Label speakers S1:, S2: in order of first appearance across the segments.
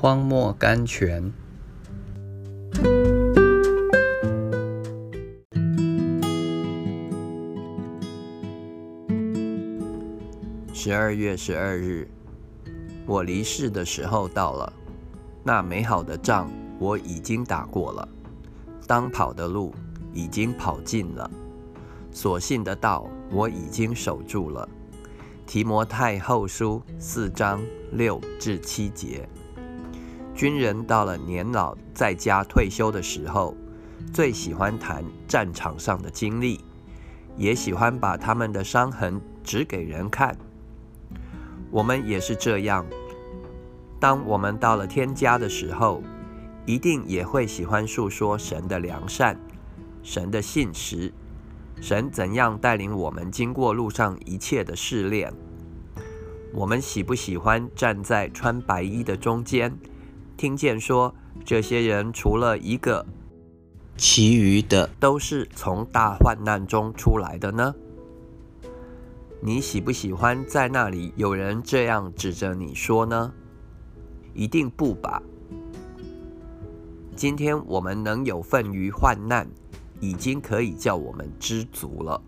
S1: 荒漠甘泉。十二月十二日，我离世的时候到了。那美好的仗我已经打过了，当跑的路已经跑尽了，所信的道我已经守住了。提摩太后书四章六至七节。军人到了年老在家退休的时候，最喜欢谈战场上的经历，也喜欢把他们的伤痕指给人看。我们也是这样。当我们到了天家的时候，一定也会喜欢述说神的良善、神的信实、神怎样带领我们经过路上一切的试炼。我们喜不喜欢站在穿白衣的中间，听见说这些人除了一个，其余的都是从大患难中出来的呢？你喜不喜欢在那里有人这样指着你说呢？一定不吧。今天我们能有份于患难，已经可以叫我们知足了，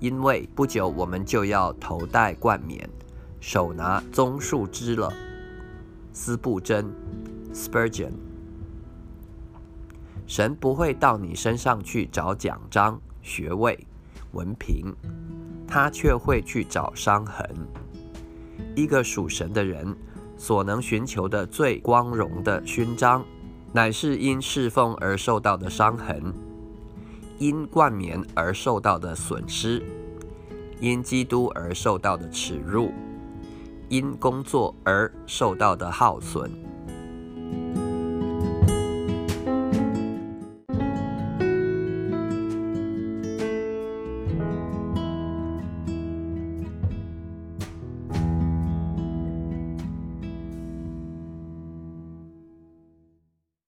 S1: 因为不久我们就要头戴冠冕，手拿棕树枝了。斯布真 （Spurgeon），神不会到你身上去找奖章、学位、文凭。他却会去找伤痕。一个属神的人所能寻求的最光荣的勋章，乃是因侍奉而受到的伤痕，因冠冕而受到的损失，因基督而受到的耻辱，因工作而受到的耗损。